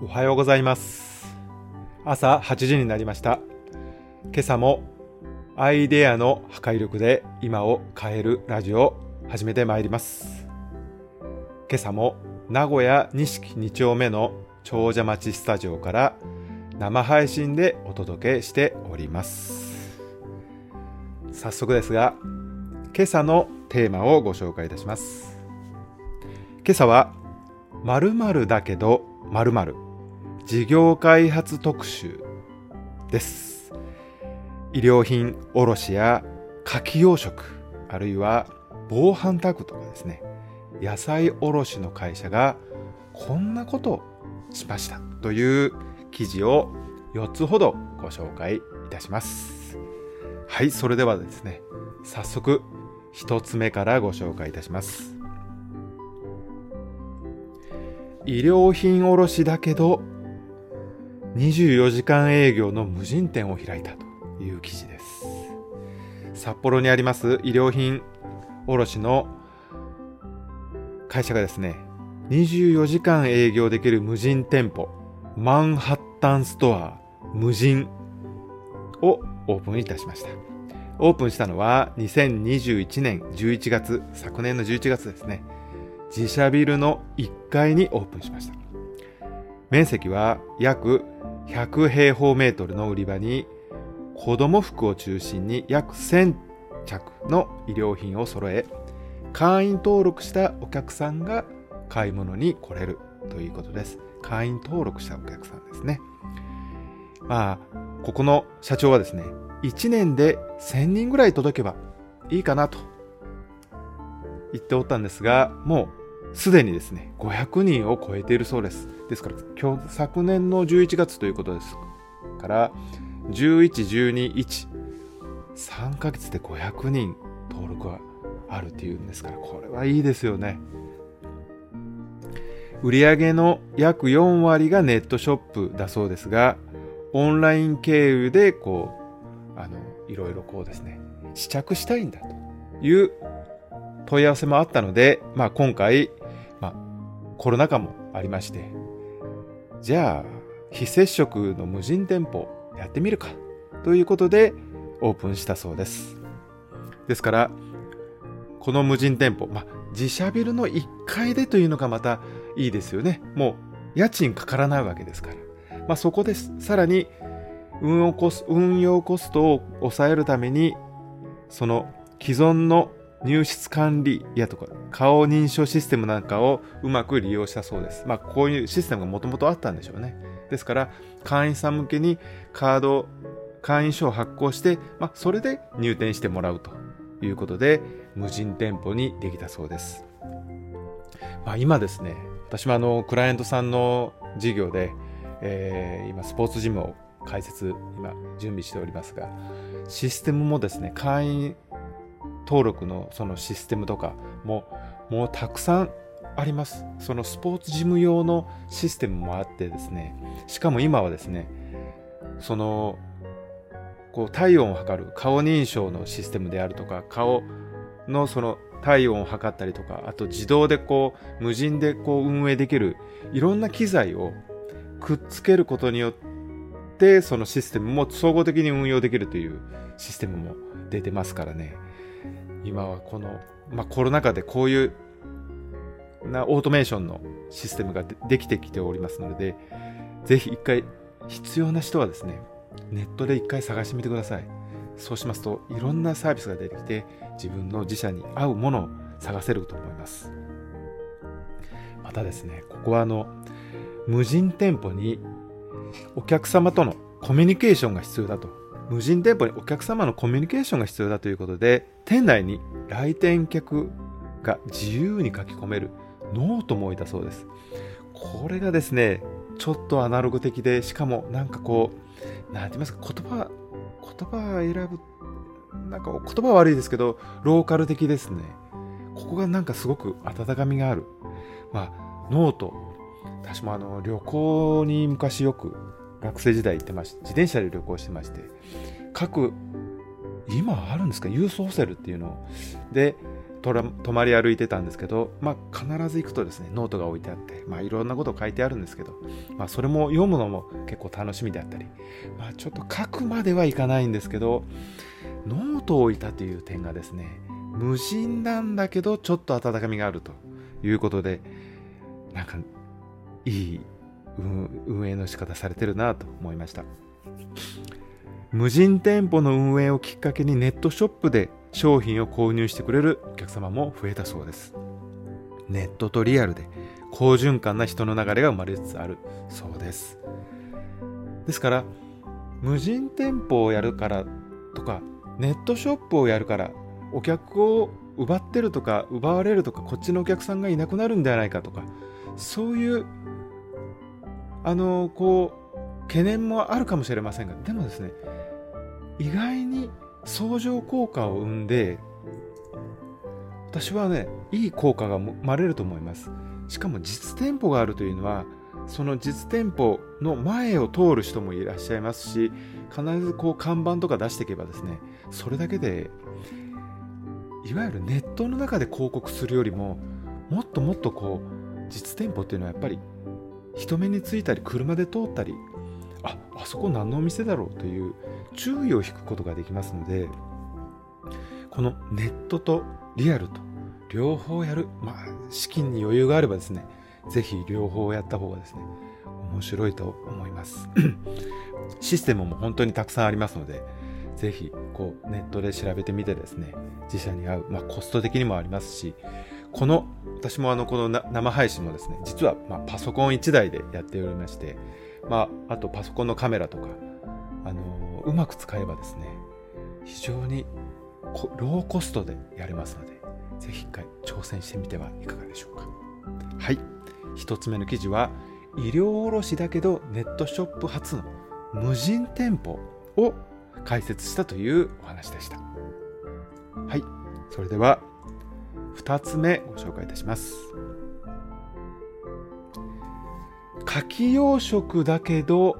おはようございます。朝8時になりました。今朝もアイデアの破壊力で今を変えるラジオを始めてまいります。今朝も名古屋錦2丁目の長者町スタジオから生配信でお届けしております。早速ですが今朝のテーマをご紹介いたします。今朝は〇〇だけど〇〇。事業開発特集です。医療品卸や牡蠣養殖あるいは防犯タグとかですね。野菜卸の会社がこんなことをしましたという記事を4つほどご紹介いたします。はいそれではですね早速1つ目からご紹介いたします。医療品卸だけど24時間営業の無人店を開いたという記事です。札幌にあります医療品卸の会社がですね24時間営業できる無人店舗マンハッタンストア無人をオープンいたしました。オープンしたのは2021年11月昨年の11月ですね。自社ビルの1階にオープンしました。面積は約100平方メートルの売り場に子供服を中心に約1000着の医療品を揃え会員登録したお客さんが買い物に来れるということです。会員登録したお客さんですね。まあここの社長はですね1年で1000人ぐらい届けばいいかなと言っておったんですがもうすでにですね500人を超えているそうです。ですから今日昨年の11月ということです。から111213ヶ月で500人登録があるっていうんですからこれはいいですよね。売上の約4割がネットショップだそうですがオンライン経由でこうあのいろいろこうですね試着したいんだという問い合わせもあったので、まあ、今回、コロナ禍もありましてじゃあ非接触の無人店舗やってみるかということでオープンしたそうです。ですからこの無人店舗、ま、自社ビルの1階でというのがまたいいですよね。もう家賃かからないわけですから、ま、そこですさらに運用コス運用コストを抑えるためにその既存の入室管理やとか顔認証システムなんかをうまく利用したそうです。まあこういうシステムがもともとあったんでしょうね。ですから会員さん向けにカード会員証を発行して、まあ、それで入店してもらうということで無人店舗にできたそうです。まあ、今ですね私もあのクライアントさんの事業で、えー、今スポーツジムを開設今準備しておりますがシステムもですね会員登録のそのシステムとかももうたくさんあります。そのスポーツジム用のシステムもあってですね。しかも今はですねそのこう体温を測る顔認証のシステムであるとか顔のその体温を測ったりとかあと自動でこう無人でこう運営できるいろんな機材をくっつけることによってそのシステムも総合的に運用できるというシステムも出てますからね。今はこの、まあ、コロナ禍でこういうなオートメーションのシステムができてきておりますのでぜひ一回必要な人はですねネットで一回探してみてください。そうしますといろんなサービスが出てきて自分の自社に合うものを探せると思います。またですねここはあの無人店舗にお客様とのコミュニケーションが必要だと。無人店舗にお客様のコミュニケーションが必要だということで店内に来店客が自由に書き込めるノートも置いたそうです。これがですねちょっとアナログ的でしかもなんかこう何て言いますか言葉言葉選ぶなんか言葉は悪いですけどローカル的ですね。ここがなんかすごく温かみがある。まあノート。私もあの旅行に昔よく学生時代行ってまして自転車で旅行してまして各今あるんですか？ユースホステルっていうので泊まり歩いてたんですけど、まあ、必ず行くとですねノートが置いてあって、まあ、いろんなこと書いてあるんですけど、まあ、それも読むのも結構楽しみであったり、まあ、ちょっと書くまではいかないんですけどノートを置いたという点がですね無人なんだけどちょっと温かみがあるということでなんかいい運営の仕方されてるなと思いました。無人店舗の運営をきっかけにネットショップで商品を購入してくれるお客様も増えたそうです。ネットとリアルで好循環な人の流れが生まれつつあるそうです。ですから無人店舗をやるからとかネットショップをやるからお客を奪ってるとか奪われるとかこっちのお客さんがいなくなるんではないかとかそういうあのこう懸念もあるかもしれませんがでもですね意外に相乗効果を生んで私はねいい効果が生まれると思います。しかも実店舗があるというのはその実店舗の前を通る人もいらっしゃいますし必ずこう看板とか出していけばですねそれだけでいわゆるネットの中で広告するよりももっともっとこう実店舗っていうのはやっぱり人目についたり車で通ったりああそこ何のお店だろうという注意を引くことができますのでこのネットとリアルと両方やる、まあ、資金に余裕があればですねぜひ両方やった方がですね面白いと思います。システムも本当にたくさんありますのでぜひこうネットで調べてみてですね自社に合う、まあ、コスト的にもありますしこの私もあのこの生配信もですね実はまパソコン1台でやっておりましてまあ、あとパソコンのカメラとか、あのうまく使えばですね、非常にローコストでやれますので、ぜひ一回挑戦してみてはいかがでしょうか。はい。一つ目の記事は、医療卸だけどネットショップ初の無人店舗を開設したというお話でした。はい。それでは、二つ目ご紹介いたします。牡蠣養殖だけど、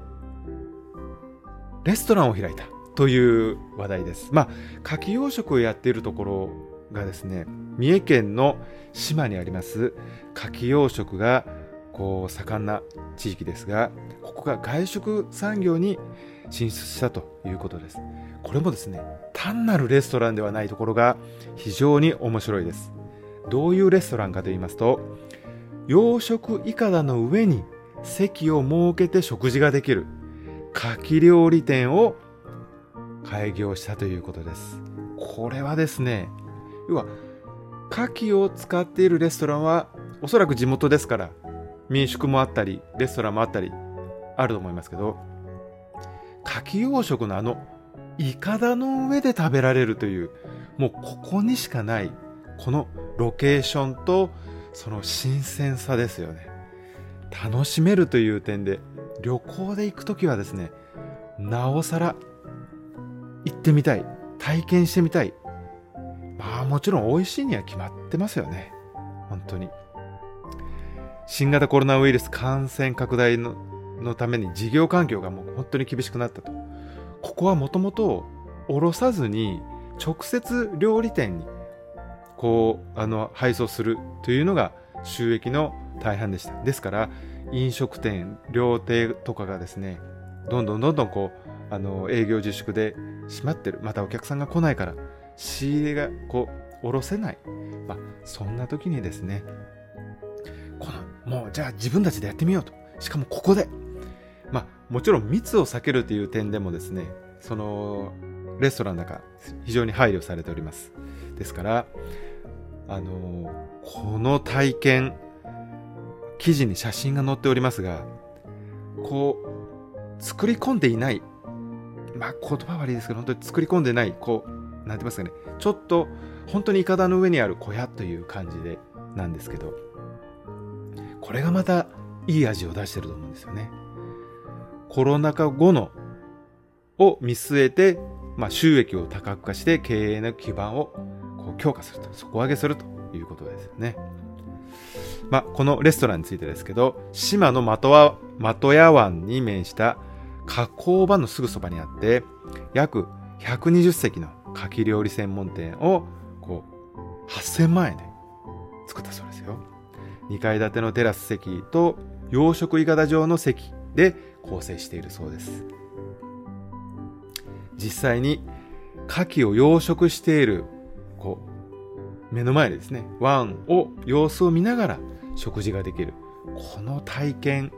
レストランを開いたという話題です。まあ、牡蠣養殖をやっているところがですね、三重県の島にあります牡蠣養殖がこう盛んな地域ですが、ここが外食産業に進出したということです。これもですね、単なるレストランではないところが非常に面白いです。どういうレストランかと言いますと、養殖いかだの上に席を設けて食事ができる牡蠣料理店を開業したということです。これはですね、要は、牡蠣を使っているレストランは、おそらく地元ですから、民宿もあったり、レストランもあったり、あると思いますけど、牡蠣養殖のあの、イカダの上で食べられるという、もうここにしかない、このロケーションと、その新鮮さですよね。楽しめるという点で旅行で行くときはですねなおさら行ってみたい体験してみたい。まあもちろん美味しいには決まってますよね。本当に。新型コロナウイルス感染拡大ののために事業環境がもう本当に厳しくなったと。ここはもともとおろさずに直接料理店にこうあの配送するというのが収益の大半でした。ですから、飲食店、料亭とかがですね、どんどんどんどんこう、あの、営業自粛で閉まってる。またお客さんが来ないから、仕入れがこう、下ろせない。まあ、そんな時にですね、この、もう、じゃあ自分たちでやってみようと。しかもここで。まあ、もちろん密を避けるという点でもですね、その、レストランの中、非常に配慮されております。ですから、あのこの体験、記事に写真が載っておりますが、こう、作り込んでいない、まあ言葉悪いですけど、本当に作り込んでない、こう、なんて言いますかね、ちょっと、本当にいかだの上にある小屋という感じで、なんですけど、これがまたいい味を出してると思うんですよね。コロナ禍後のを見据えて、まあ、収益を多角化して経営の基盤をこう強化すると、底上げするということですよね。まあ、このレストランについてですけど、島の的は的屋湾に面した加工場のすぐそばにあって、約120席の牡蠣料理専門店をこう8000万円で作ったそうですよ。2階建てのテラス席と養殖いかだ状の席で構成しているそうです。実際に牡蠣を養殖している、こう、目の前でですね、湾を様子を見ながら食事ができる。この体験、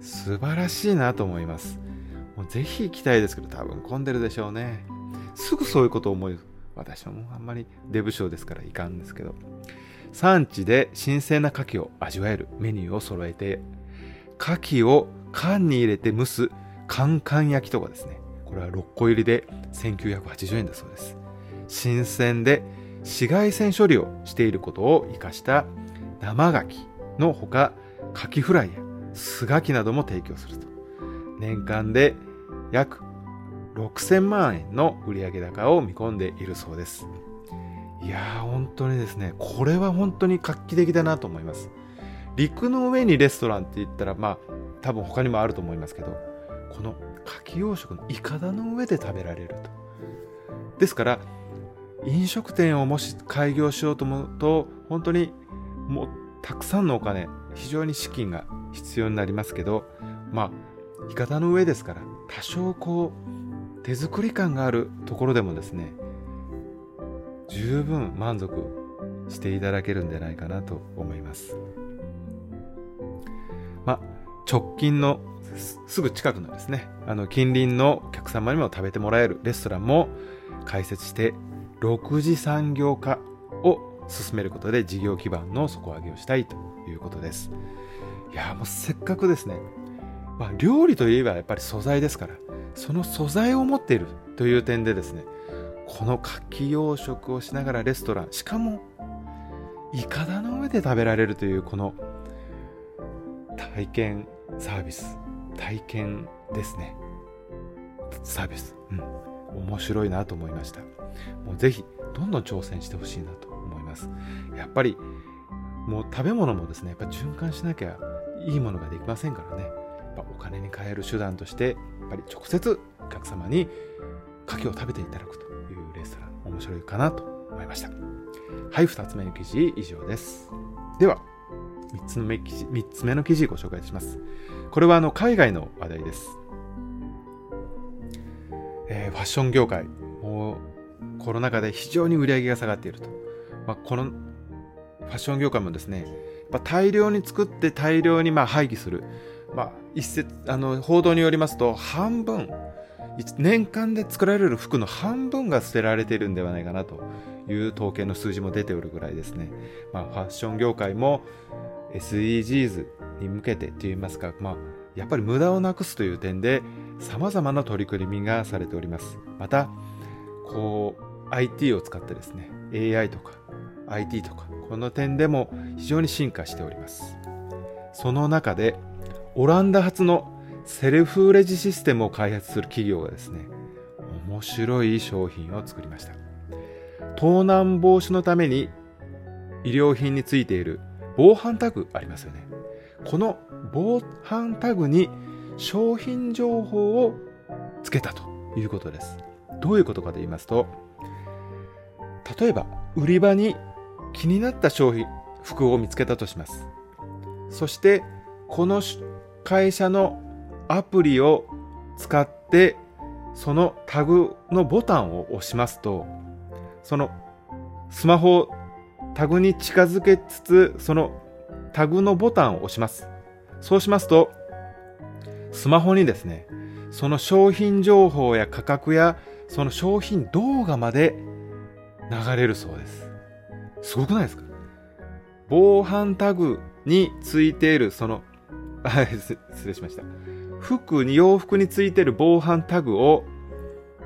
素晴らしいなと思います。もうぜひ行きたいですけど、多分混んでるでしょうね。すぐそういうことを思い、私はもうあんまりデブ症ですからいかんですけど。産地で新鮮な牡蠣を味わえるメニューを揃えて、牡蠣を缶に入れて蒸すカンカン焼きとかですね。これは6個入りで1980円だそうです。新鮮で紫外線処理をしていることを活かした生牡蠣のほか、牡蠣フライや酢牡蠣なども提供すると。年間で約6000万円の売上高を見込んでいるそうです。いやー、本当にですね、これは本当に画期的だなと思います。陸の上にレストランって言ったら、まあ、多分他にもあると思いますけど、この牡蠣養殖のいかだの上で食べられると。ですから、飲食店をもし開業しようと思うと、本当にもうたくさんのお金、非常に資金が必要になりますけど、まあ、いかだの上ですから、多少こう、手作り感があるところでもですね、十分満足していただけるんじゃないかなと思います。まあ、直近のすぐ近くのですね、あの近隣のお客様にも食べてもらえるレストランも開設して、6次産業化進めることで事業基盤の底上げをしたいということです。いや、もうせっかくですね、まあ、料理といえばやっぱり素材ですから、その素材を持っているという点でですね、この牡蠣養殖をしながらレストラン、しかも、いかだの上で食べられるというこの体験サービス、体験ですね。サービス。うん。面白いなと思いました。もうぜひ、どんどん挑戦してほしいなとます。やっぱり、もう食べ物もですね、やっぱ循環しなきゃいいものができませんからね。やっぱお金に換える手段として、やっぱり直接お客様に牡蠣を食べていただくというレストラン、面白いかなと思いました。はい、2つ目の記事以上です。では、3つ目記事、3つ目の記事ご紹介します。これはあの海外の話題です。えー、ファッション業界、もうコロナ禍で非常に売り上げが下がっていると。まあ、このファッション業界もですね、まあ、大量に作って大量にまあ廃棄する。まあ、一説、あの、報道によりますと、半分、年間で作られる服の半分が捨てられているんではないかなという統計の数字も出ておるぐらいですね。まあ、ファッション業界も SDGs に向けてといいますか、まあ、やっぱり無駄をなくすという点で様々な取り組みがされております。また、こう、IT を使ってですね、AI とか IT とか、この点でも非常に進化しております。その中で、オランダ発のセルフレジシステムを開発する企業がですね、面白い商品を作りました。盗難防止のために医療品についている防犯タグありますよね。この防犯タグに商品情報をつけたということです。どういうことかと言いますと、例えば売り場に気になった商品、服を見つけたとします。そして、この会社のアプリを使って、そのタグのボタンを押しますと、そのスマホをタグに近づけつつ、そのタグのボタンを押します。そうしますと、スマホにですね、その商品情報や価格やその商品動画まで流れるそうです。すごくないですか？防犯タグについているその、失礼しました。服に、洋服についている防犯タグを、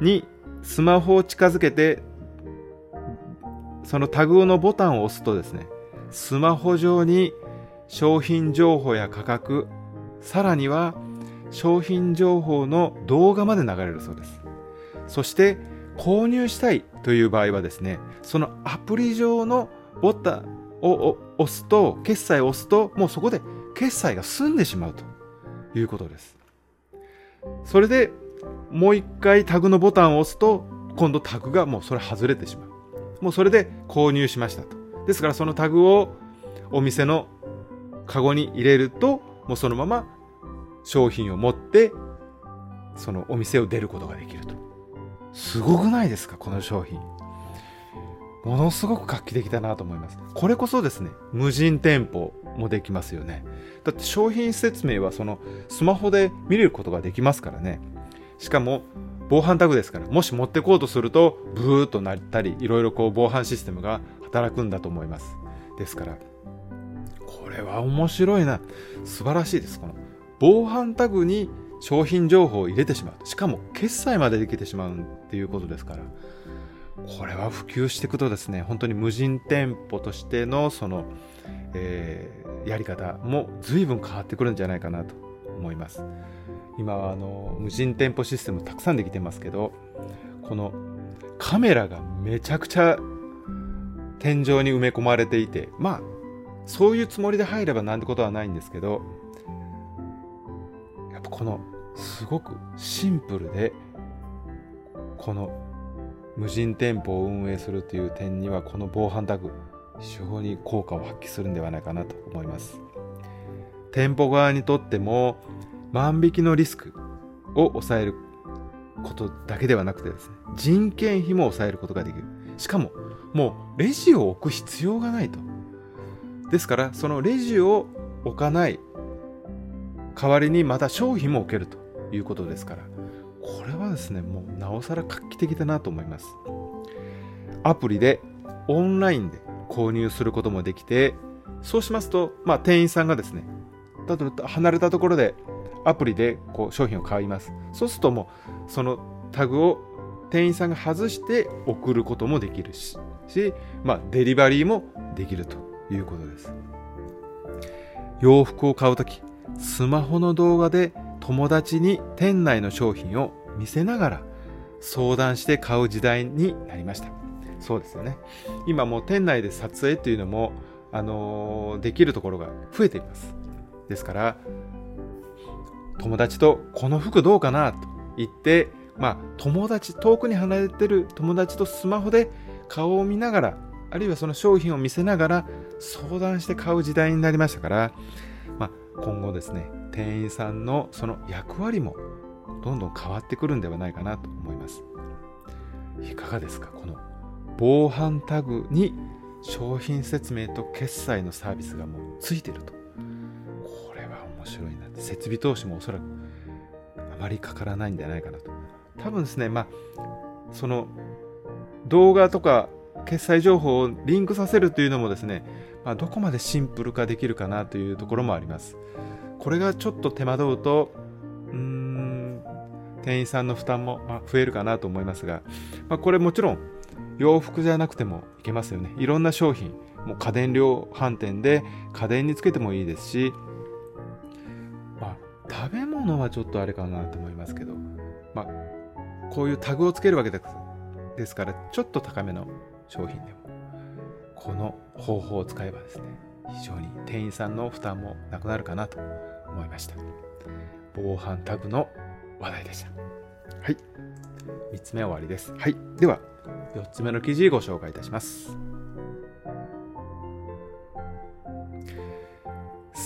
にスマホを近づけて、そのタグのボタンを押すとですね、スマホ上に商品情報や価格、さらには商品情報の動画まで流れるそうです。そして購入したいという場合はですね、そのアプリ上のボタンを押すと、決済を押すと、もうそこで決済が済んでしまうということです。それでもう一回タグのボタンを押すと、今度タグがもうそれ外れてしまう。もうそれで購入しましたとですからそのタグをお店のカゴに入れると、もうそのまま商品を持って、そのお店を出ることができると。すごくないですかこの商品。ものすごく画期的だなと思います。これこそですね、無人店舗もできますよね。だって商品説明はそのスマホで見れることができますからね。しかも防犯タグですから、もし持ってこうとすると、ブーっとなったり、いろいろこう防犯システムが働くんだと思います。ですから、これは面白いな。素晴らしいです。この防犯タグに商品情報を入れてしまう。しかも決済までできてしまうっていうことですから、これは普及していくとですね、本当に無人店舗としてのその、えー、やり方も随分変わってくるんじゃないかなと思います。今はあの無人店舗システムたくさんできてますけど、このカメラがめちゃくちゃ天井に埋め込まれていて、まあ、そういうつもりで入ればなんてことはないんですけど、っぱこのすごくシンプルで、この無人店舗を運営するという点にはこの防犯タグ非常に効果を発揮するんではないかなと思います。店舗側にとっても万引きのリスクを抑えることだけではなくてですね人件費も抑えることができる。しかももうレジを置く必要がないと。ですからそのレジを置かない代わりにまた商品も置けるということですからこれはですね、もうなおさら画期的だなと思います。アプリでオンラインで購入することもできて、そうしますと、まあ、店員さんがですね、例えば離れたところでアプリでこう商品を買います。そうするともう、そのタグを店員さんが外して送ることもできるし、しまあ、デリバリーもできるということです。洋服を買うとき、スマホの動画で友達に店内の商品を見せながら相談して買う時代になりました。そうですよね。今もう店内で撮影っていうのも、あのー、できるところが増えています。ですから、友達とこの服どうかなと言って、まあ、友達、遠くに離れてる友達とスマホで顔を見ながら、あるいはその商品を見せながら相談して買う時代になりましたから、まあ、今後ですね、店員さんのその役割もどんどん変わってくるんではないかなと思います。いかがですか？この防犯タグに商品説明と決済のサービスがもうついてると。これは面白いなって。設備投資もおそらくあまりかからないんじゃないかなと。多分ですね、まあ、その動画とか決済情報をリンクさせるというのもですね、まあ、どこまでシンプル化できるかなというところもあります。これがちょっと手間取ると、うーん、店員さんの負担も、ま増えるかなと思いますが、まあ、これもちろん洋服じゃなくてもいけますよね。いろんな商品、もう家電量販店で家電につけてもいいですし、まあ、食べ物はちょっとあれかなと思いますけど、まあ、こういうタグをつけるわけですから、ちょっと高めの商品でも、この方法を使えばですね、非常に店員さんの負担もなくなるかなと思いました。防犯タグの話題でした。はい。3つ目終わりです。はい。では、4つ目の記事ご紹介いたします。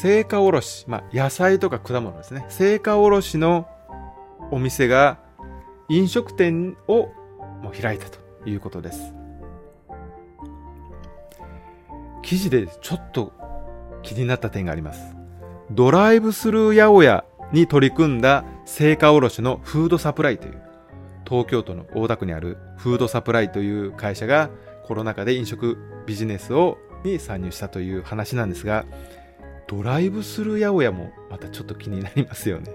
青果卸、まあ、野菜とか果物ですね。青果卸のお店が飲食店をもう開いたということです。記事でちょっと気になった点があります。ドライブスルー八百屋に取り組んだ青果卸のフードサプライという、東京都の大田区にあるフードサプライという会社がコロナ禍で飲食ビジネスをに参入したという話なんですが、ドライブスルー八百屋もまたちょっと気になりますよね。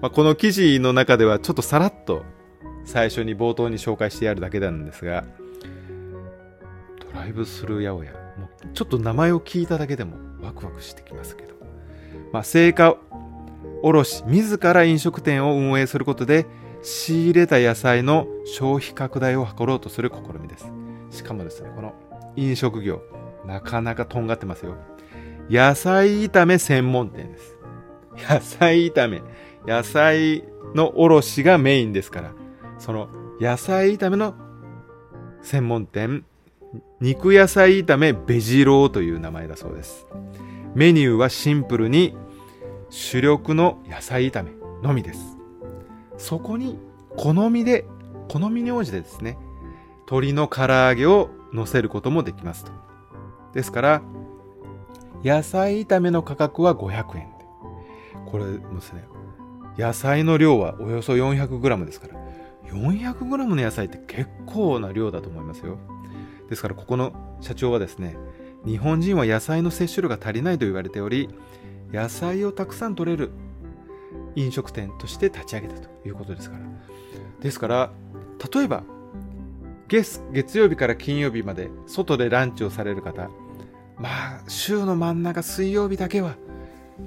まあ、この記事の中ではちょっとさらっと最初に冒頭に紹介してやるだけなんですが、ドライブスルー八百屋。ちょっと名前を聞いただけでもワクワクしてきますけど、まあ、成果卸自ら飲食店を運営することで仕入れた野菜の消費拡大を図ろうとする試みです。しかもですね、この飲食業、なかなかとんがってますよ。野菜炒め専門店です。野菜炒め。野菜の卸がメインですから、その野菜炒めの専門店肉野菜炒めベジロという名前だそうです。メニューはシンプルに主力の野菜炒めのみです。そこに好みで、好みに応じてですね、鶏の唐揚げを乗せることもできますと。ですから、野菜炒めの価格は500円で。これもですね、野菜の量はおよそ 400g ですから、400g の野菜って結構な量だと思いますよ。ですから、ここの社長はですね、日本人は野菜の摂取量が足りないと言われており、野菜をたくさん取れる飲食店として立ち上げたということですから。ですから、例えば、月月曜日から金曜日まで外でランチをされる方、まあ、週の真ん中水曜日だけは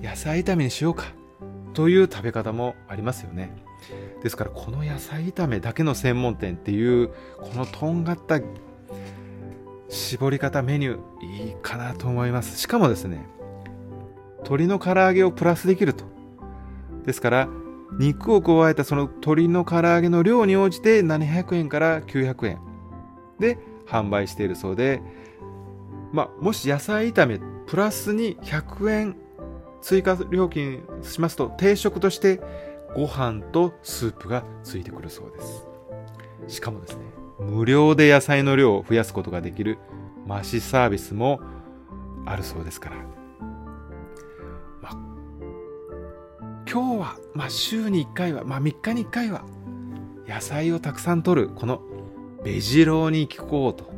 野菜炒めにしようかという食べ方もありますよね。ですからこの野菜炒めだけの専門店っていうこのとんがった絞り方メニューいいかなと思います。しかもですね、鶏の唐揚げをプラスできると。ですから、肉を加えたその鶏の唐揚げの量に応じて700円から900円で販売しているそうで、まあ、もし野菜炒めプラスに100円追加料金しますと定食としてご飯とスープがついてくるそうです。しかもですね、無料で野菜の量を増やすことができる増しサービスもあるそうですから。ま、今日は、まあ、週に1回は、まあ、3日に1回は野菜をたくさん取るこのベジ郎に聞こうと。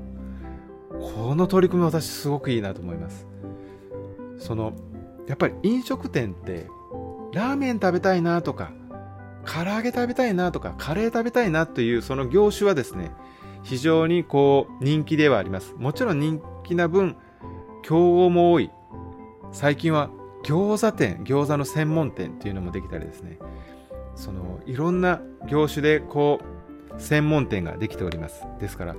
この取り組み私すごくいいなと思います。その、やっぱり飲食店ってラーメン食べたいなとか唐揚げ食べたいなとか、カレー食べたいなというその業種はですね、非常にこう人気ではあります。もちろん人気な分、競合も多い。最近は餃子店、餃子の専門店っていうのもできたりですね、そのいろんな業種でこう専門店ができております。ですから、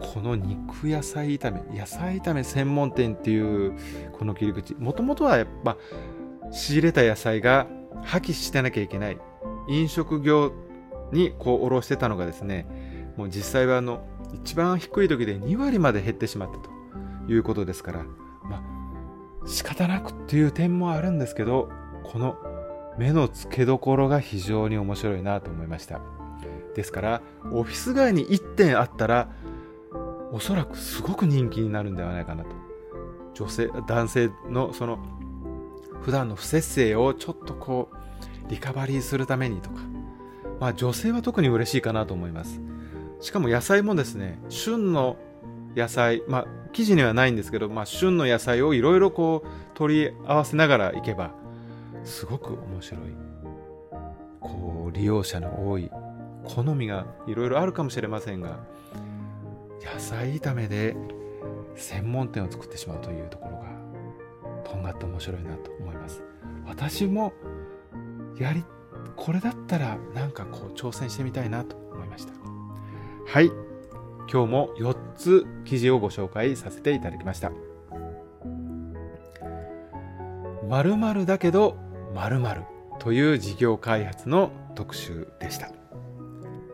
この肉野菜炒め、野菜炒め専門店っていうこの切り口、もともとはやっぱ仕入れた野菜が破棄してなきゃいけない飲食業にこう卸してたのがですねもう実際はあの一番低い時で2割まで減ってしまったということですからまあ仕方なくっていう点もあるんですけどこの目の付けどころが非常に面白いなと思いました。ですからオフィス街に1点あったらおそらくすごく人気になるんではないかなと。女性男性のその普段の不節制をちょっとこうリカバリーするためにとか、まあ女性は特に嬉しいかなと思います。しかも野菜もですね、旬の野菜、まあ記事にはないんですけど、まあ旬の野菜をいろいろこう取り合わせながらいけば、すごく面白い。こう利用者の多い、好みがいろいろあるかもしれませんが、野菜炒めで専門店を作ってしまうというところが、とんがって面白いなと思います。私もやり、これだったらなんかこう挑戦してみたいなと。はい。今日も4つ記事をご紹介させていただきました。〇〇だけど〇〇という事業開発の特集でした。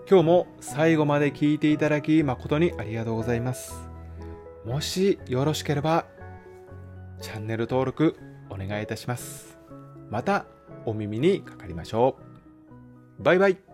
今日も最後まで聞いていただき誠にありがとうございます。もしよろしければチャンネル登録お願いいたします。またお耳にかかりましょう。バイバイ。